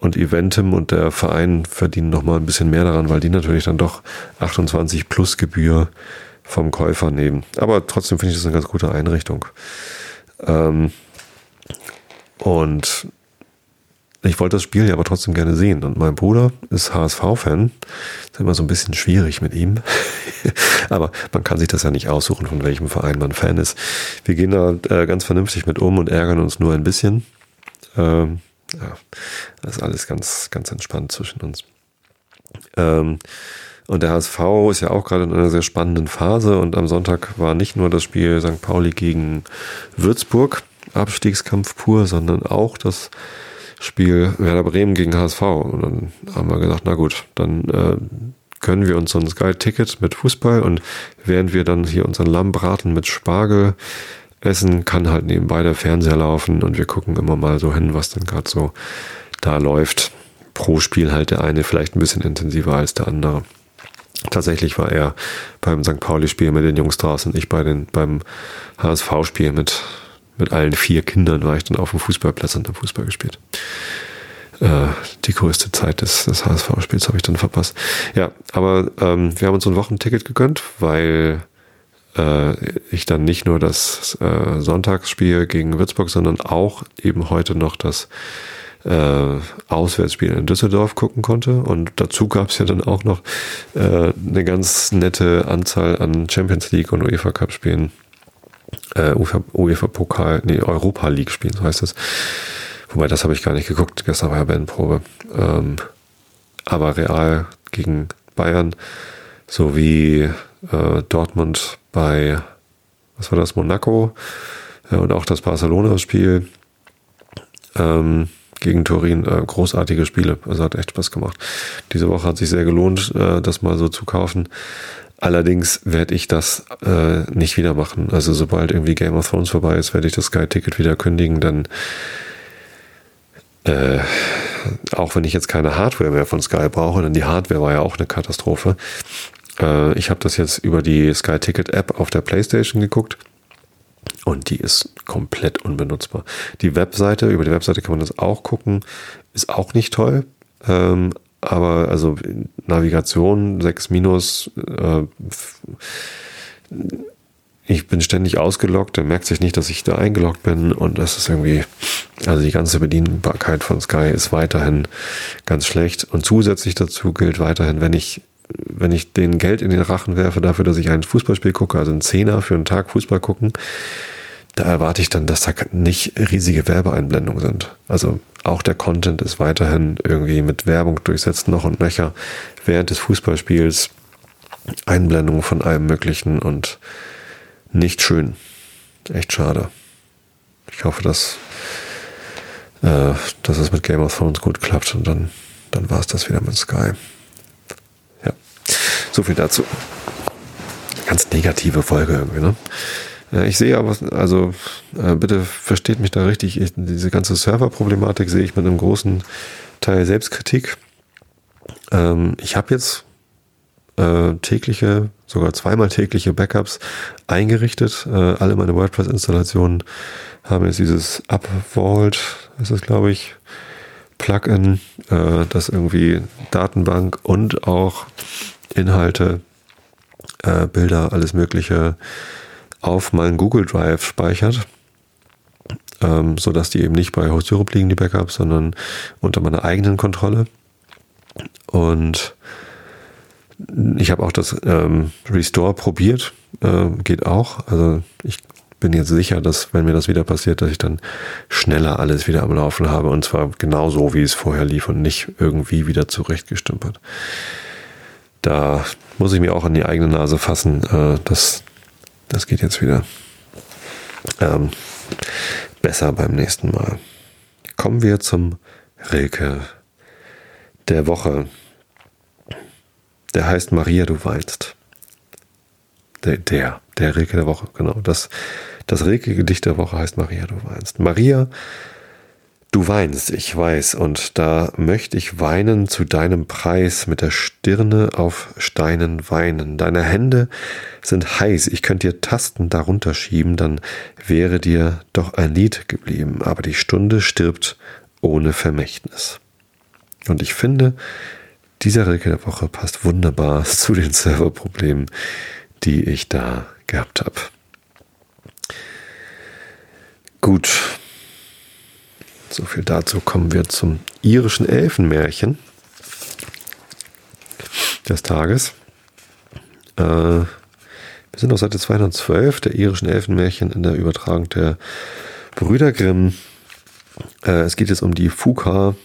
und Eventim und der Verein verdienen nochmal ein bisschen mehr daran, weil die natürlich dann doch 28 plus Gebühr vom Käufer nehmen. Aber trotzdem finde ich das eine ganz gute Einrichtung. Ähm, und ich wollte das Spiel ja aber trotzdem gerne sehen. Und mein Bruder ist HSV-Fan. Ist immer so ein bisschen schwierig mit ihm. (laughs) aber man kann sich das ja nicht aussuchen, von welchem Verein man Fan ist. Wir gehen da äh, ganz vernünftig mit um und ärgern uns nur ein bisschen. Ähm, ja, das ist alles ganz, ganz entspannt zwischen uns. Ähm, und der HSV ist ja auch gerade in einer sehr spannenden Phase. Und am Sonntag war nicht nur das Spiel St. Pauli gegen Würzburg, Abstiegskampf pur, sondern auch das Spiel Werder Bremen gegen HSV. Und dann haben wir gesagt, na gut, dann äh, können wir uns so ein Sky-Ticket mit Fußball und während wir dann hier unseren Lammbraten mit Spargel essen, kann halt nebenbei der Fernseher laufen und wir gucken immer mal so hin, was denn gerade so da läuft. Pro Spiel halt der eine vielleicht ein bisschen intensiver als der andere. Tatsächlich war er beim St. Pauli-Spiel mit den Jungs draußen, ich bei den, beim HSV-Spiel mit, mit allen vier Kindern war ich dann auf dem Fußballplatz und habe Fußball gespielt. Äh, die größte Zeit des, des HSV-Spiels habe ich dann verpasst. Ja, aber ähm, wir haben uns ein Wochenticket gegönnt, weil äh, ich dann nicht nur das äh, Sonntagsspiel gegen Würzburg, sondern auch eben heute noch das äh, Auswärtsspiel in Düsseldorf gucken konnte. Und dazu gab es ja dann auch noch äh, eine ganz nette Anzahl an Champions League und UEFA Cup Spielen. Äh, UEFA, Pokal, nee, Europa League Spielen, so heißt es. Wobei, das habe ich gar nicht geguckt. Gestern war ja Bandprobe. Ähm, aber Real gegen Bayern sowie äh, Dortmund bei, was war das, Monaco äh, und auch das Barcelona-Spiel. Ähm, gegen Turin. Äh, großartige Spiele. Also hat echt Spaß gemacht. Diese Woche hat sich sehr gelohnt, äh, das mal so zu kaufen. Allerdings werde ich das äh, nicht wieder machen. Also sobald irgendwie Game of Thrones vorbei ist, werde ich das Sky-Ticket wieder kündigen. Dann äh, auch wenn ich jetzt keine Hardware mehr von Sky brauche, denn die Hardware war ja auch eine Katastrophe. Äh, ich habe das jetzt über die Sky Ticket App auf der PlayStation geguckt und die ist komplett unbenutzbar. Die Webseite, über die Webseite kann man das auch gucken, ist auch nicht toll. Ähm, aber also Navigation 6 minus, äh, ich bin ständig ausgeloggt, er merkt sich nicht, dass ich da eingeloggt bin und das ist irgendwie, also die ganze Bedienbarkeit von Sky ist weiterhin ganz schlecht und zusätzlich dazu gilt weiterhin, wenn ich wenn ich den Geld in den Rachen werfe dafür, dass ich ein Fußballspiel gucke, also ein Zehner für einen Tag Fußball gucken, da erwarte ich dann, dass da nicht riesige Werbeeinblendungen sind. Also auch der Content ist weiterhin irgendwie mit Werbung durchsetzt, noch und nöcher. Während des Fußballspiels Einblendungen von allem Möglichen und nicht schön. Echt schade. Ich hoffe, dass, äh, dass es mit Game of Thrones gut klappt und dann, dann war es das wieder mit Sky. So viel dazu. Ganz negative Folge irgendwie, ne? Ich sehe aber, also äh, bitte versteht mich da richtig, ich, diese ganze Serverproblematik sehe ich mit einem großen Teil Selbstkritik. Ähm, ich habe jetzt äh, tägliche, sogar zweimal tägliche Backups eingerichtet. Äh, alle meine WordPress-Installationen haben jetzt dieses Upvault, ist das glaube ich, Plugin, äh, das irgendwie Datenbank und auch Inhalte, äh, Bilder, alles Mögliche auf meinen Google Drive speichert. ähm, sodass die eben nicht bei Host Europe liegen, die Backups, sondern unter meiner eigenen Kontrolle. Und ich habe auch das ähm, Restore probiert, äh, geht auch. Also ich bin jetzt sicher, dass wenn mir das wieder passiert, dass ich dann schneller alles wieder am Laufen habe und zwar genau so, wie es vorher lief und nicht irgendwie wieder zurechtgestümpert. Da muss ich mir auch an die eigene Nase fassen. Äh, das, das geht jetzt wieder ähm, besser beim nächsten Mal. Kommen wir zum Rilke der Woche. Der heißt Maria, du weinst. Der, der, der Rilke der Woche, genau. Das, das Rilke-Gedicht der Woche heißt Maria, du weinst. Maria, du weinst, ich weiß, und da möchte ich weinen zu deinem Preis, mit der Stirne auf Steinen weinen. Deine Hände sind heiß, ich könnte dir Tasten darunter schieben, dann wäre dir doch ein Lied geblieben, aber die Stunde stirbt ohne Vermächtnis. Und ich finde, dieser Rilke der Woche passt wunderbar (laughs) zu den Serverproblemen, die ich da gehabt habe. Gut. So viel dazu kommen wir zum irischen Elfenmärchen des Tages. Äh, wir sind auf Seite 212 der irischen Elfenmärchen in der Übertragung der Brüder Grimm. Äh, es geht jetzt um die Fuka.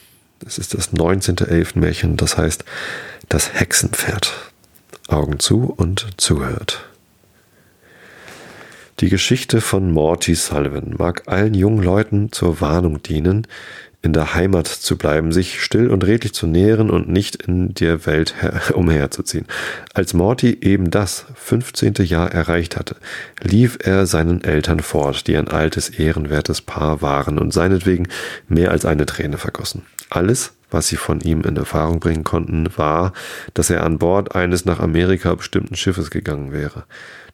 Es ist das 19. Elfenmärchen, das heißt das Hexenpferd. Augen zu und zuhört. Die Geschichte von Morty Sullivan mag allen jungen Leuten zur Warnung dienen, in der Heimat zu bleiben, sich still und redlich zu nähren und nicht in der Welt (laughs) umherzuziehen. Als Morty eben das 15. Jahr erreicht hatte, lief er seinen Eltern fort, die ein altes, ehrenwertes Paar waren und seinetwegen mehr als eine Träne vergossen. Alles, was sie von ihm in Erfahrung bringen konnten, war, dass er an Bord eines nach Amerika bestimmten Schiffes gegangen wäre.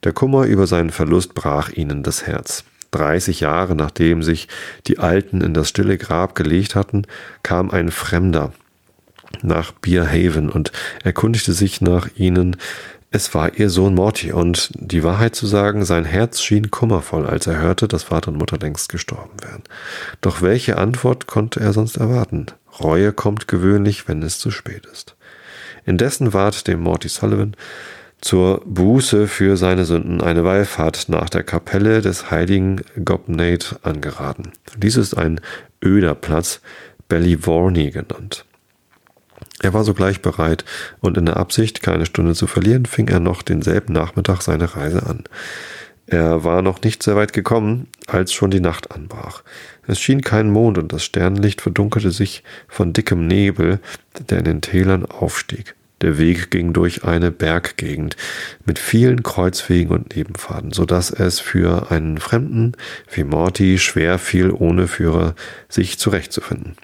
Der Kummer über seinen Verlust brach ihnen das Herz. 30 Jahre nachdem sich die Alten in das stille Grab gelegt hatten, kam ein Fremder nach Beer Haven und erkundigte sich nach ihnen. Es war ihr Sohn Morty und die Wahrheit zu sagen, sein Herz schien kummervoll, als er hörte, dass Vater und Mutter längst gestorben wären. Doch welche Antwort konnte er sonst erwarten? Reue kommt gewöhnlich, wenn es zu spät ist. Indessen ward dem Morty Sullivan zur Buße für seine Sünden eine Wallfahrt nach der Kapelle des heiligen Gobnate angeraten. Dies ist ein öder Platz, Ballyvorney genannt. Er war sogleich bereit, und in der Absicht, keine Stunde zu verlieren, fing er noch denselben Nachmittag seine Reise an. Er war noch nicht sehr weit gekommen, als schon die Nacht anbrach. Es schien kein Mond, und das Sternenlicht verdunkelte sich von dickem Nebel, der in den Tälern aufstieg. Der Weg ging durch eine Berggegend mit vielen Kreuzwegen und Nebenfaden, so dass es für einen Fremden wie Morty schwer fiel, ohne Führer sich zurechtzufinden.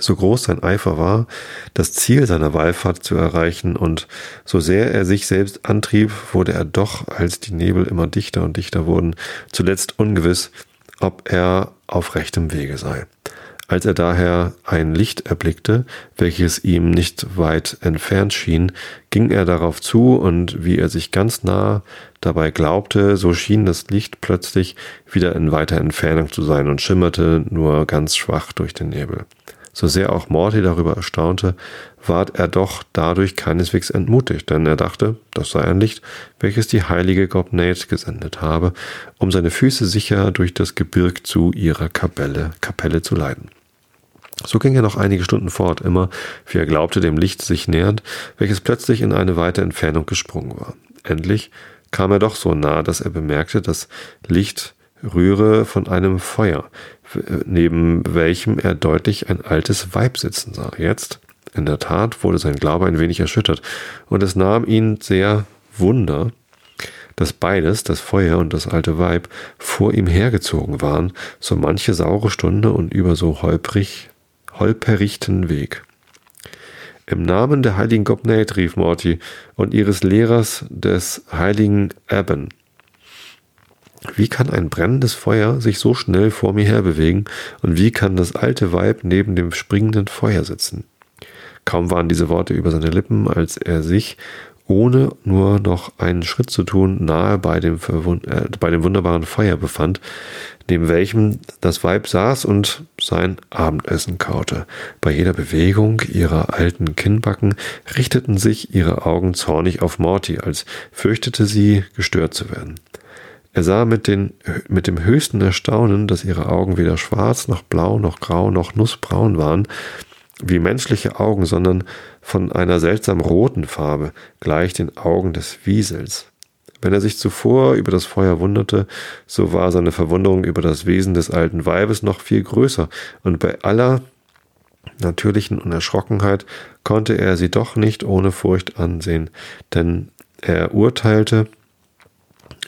So groß sein Eifer war, das Ziel seiner Wallfahrt zu erreichen, und so sehr er sich selbst antrieb, wurde er doch, als die Nebel immer dichter und dichter wurden, zuletzt ungewiss, ob er auf rechtem Wege sei. Als er daher ein Licht erblickte, welches ihm nicht weit entfernt schien, ging er darauf zu, und wie er sich ganz nah dabei glaubte, so schien das Licht plötzlich wieder in weiter Entfernung zu sein und schimmerte nur ganz schwach durch den Nebel. So sehr auch Morty darüber erstaunte, ward er doch dadurch keineswegs entmutigt, denn er dachte, das sei ein Licht, welches die heilige Gobnate gesendet habe, um seine Füße sicher durch das Gebirg zu ihrer Kapelle, Kapelle zu leiten. So ging er noch einige Stunden fort, immer, wie er glaubte, dem Licht sich nähernd, welches plötzlich in eine weite Entfernung gesprungen war. Endlich kam er doch so nah, dass er bemerkte, das Licht rühre von einem Feuer, neben welchem er deutlich ein altes Weib sitzen sah. Jetzt, in der Tat, wurde sein Glaube ein wenig erschüttert, und es nahm ihn sehr Wunder, dass beides, das Feuer und das alte Weib, vor ihm hergezogen waren, so manche saure Stunde und über so holprig holperichten Weg. Im Namen der heiligen Gobnate, rief Morty, und ihres Lehrers des heiligen Eben. Wie kann ein brennendes Feuer sich so schnell vor mir herbewegen, und wie kann das alte Weib neben dem springenden Feuer sitzen? Kaum waren diese Worte über seine Lippen, als er sich ohne nur noch einen Schritt zu tun, nahe bei dem, äh, bei dem wunderbaren Feuer befand, neben welchem das Weib saß und sein Abendessen kaute. Bei jeder Bewegung ihrer alten Kinnbacken richteten sich ihre Augen zornig auf Morty, als fürchtete sie, gestört zu werden. Er sah mit, den, mit dem höchsten Erstaunen, dass ihre Augen weder schwarz noch blau noch grau noch nussbraun waren, wie menschliche Augen, sondern von einer seltsam roten Farbe, gleich den Augen des Wiesels. Wenn er sich zuvor über das Feuer wunderte, so war seine Verwunderung über das Wesen des alten Weibes noch viel größer, und bei aller natürlichen Unerschrockenheit konnte er sie doch nicht ohne Furcht ansehen, denn er urteilte,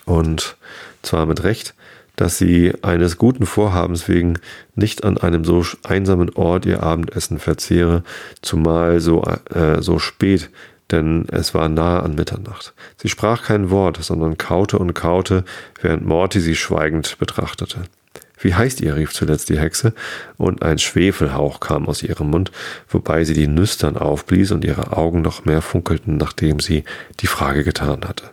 und zwar mit Recht, dass sie eines guten Vorhabens wegen nicht an einem so einsamen Ort ihr Abendessen verzehre, zumal so, äh, so spät, denn es war nahe an Mitternacht. Sie sprach kein Wort, sondern kaute und kaute, während Morty sie schweigend betrachtete. Wie heißt ihr? rief zuletzt die Hexe, und ein Schwefelhauch kam aus ihrem Mund, wobei sie die Nüstern aufblies und ihre Augen noch mehr funkelten, nachdem sie die Frage getan hatte.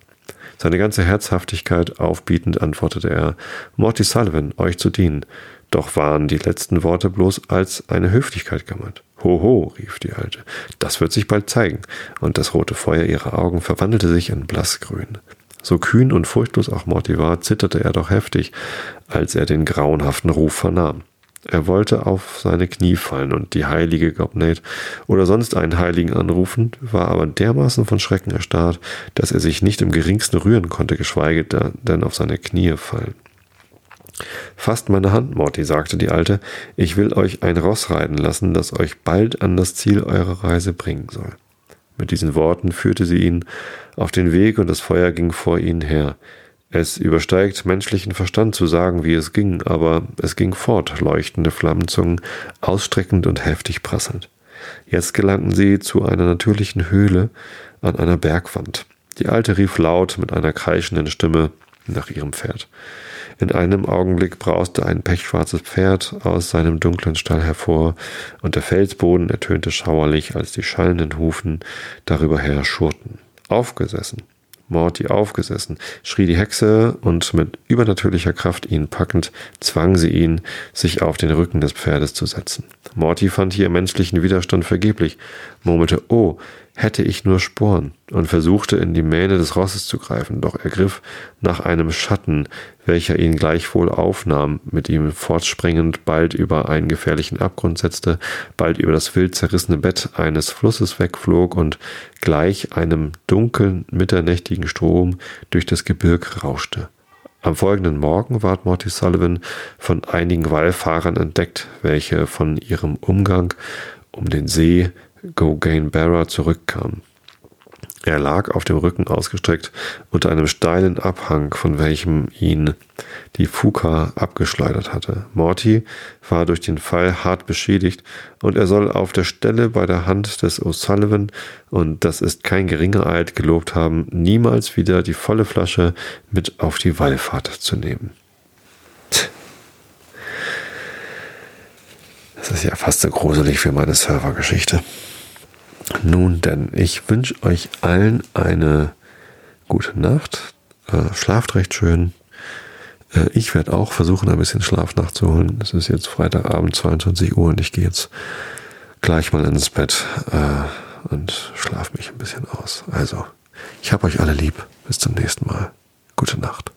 Seine ganze Herzhaftigkeit aufbietend antwortete er, Morty Sullivan, euch zu dienen. Doch waren die letzten Worte bloß als eine Höflichkeit gemeint. Hoho, rief die Alte, das wird sich bald zeigen. Und das rote Feuer ihrer Augen verwandelte sich in blassgrün. So kühn und furchtlos auch Morty war, zitterte er doch heftig, als er den grauenhaften Ruf vernahm. Er wollte auf seine Knie fallen und die heilige Gobnate oder sonst einen Heiligen anrufen, war aber dermaßen von Schrecken erstarrt, dass er sich nicht im geringsten rühren konnte, geschweige denn auf seine Knie fallen. Fasst meine Hand, Morty, sagte die Alte, ich will euch ein Ross reiten lassen, das euch bald an das Ziel eurer Reise bringen soll. Mit diesen Worten führte sie ihn auf den Weg und das Feuer ging vor ihnen her. Es übersteigt menschlichen Verstand zu sagen, wie es ging, aber es ging fort, leuchtende Flammenzungen, ausstreckend und heftig prasselnd. Jetzt gelangten sie zu einer natürlichen Höhle an einer Bergwand. Die Alte rief laut mit einer kreischenden Stimme nach ihrem Pferd. In einem Augenblick brauste ein pechschwarzes Pferd aus seinem dunklen Stall hervor, und der Felsboden ertönte schauerlich, als die schallenden Hufen darüber her schurrten. Aufgesessen, Morty aufgesessen, schrie die Hexe und mit übernatürlicher Kraft ihn packend zwang sie ihn, sich auf den Rücken des Pferdes zu setzen. Morty fand hier menschlichen Widerstand vergeblich, murmelte, oh, hätte ich nur Sporen, und versuchte in die Mähne des Rosses zu greifen, doch er griff nach einem Schatten, welcher ihn gleichwohl aufnahm, mit ihm fortspringend bald über einen gefährlichen Abgrund setzte, bald über das wild zerrissene Bett eines Flusses wegflog und gleich einem dunklen, mitternächtigen Strom durch das Gebirg rauschte. Am folgenden Morgen ward Morty Sullivan von einigen Wallfahrern entdeckt, welche von ihrem Umgang um den See Gogain Barra zurückkam. Er lag auf dem Rücken ausgestreckt unter einem steilen Abhang, von welchem ihn die Fuka abgeschleudert hatte. Morty war durch den Fall hart beschädigt und er soll auf der Stelle bei der Hand des O'Sullivan, und das ist kein geringer Eid, gelobt haben, niemals wieder die volle Flasche mit auf die Wallfahrt zu nehmen. Das ist ja fast so gruselig für meine Servergeschichte. Nun denn, ich wünsche euch allen eine gute Nacht. Äh, schlaft recht schön. Äh, ich werde auch versuchen, ein bisschen Schlaf nachzuholen. Es ist jetzt Freitagabend, 22 Uhr und ich gehe jetzt gleich mal ins Bett äh, und schlafe mich ein bisschen aus. Also, ich habe euch alle lieb. Bis zum nächsten Mal. Gute Nacht.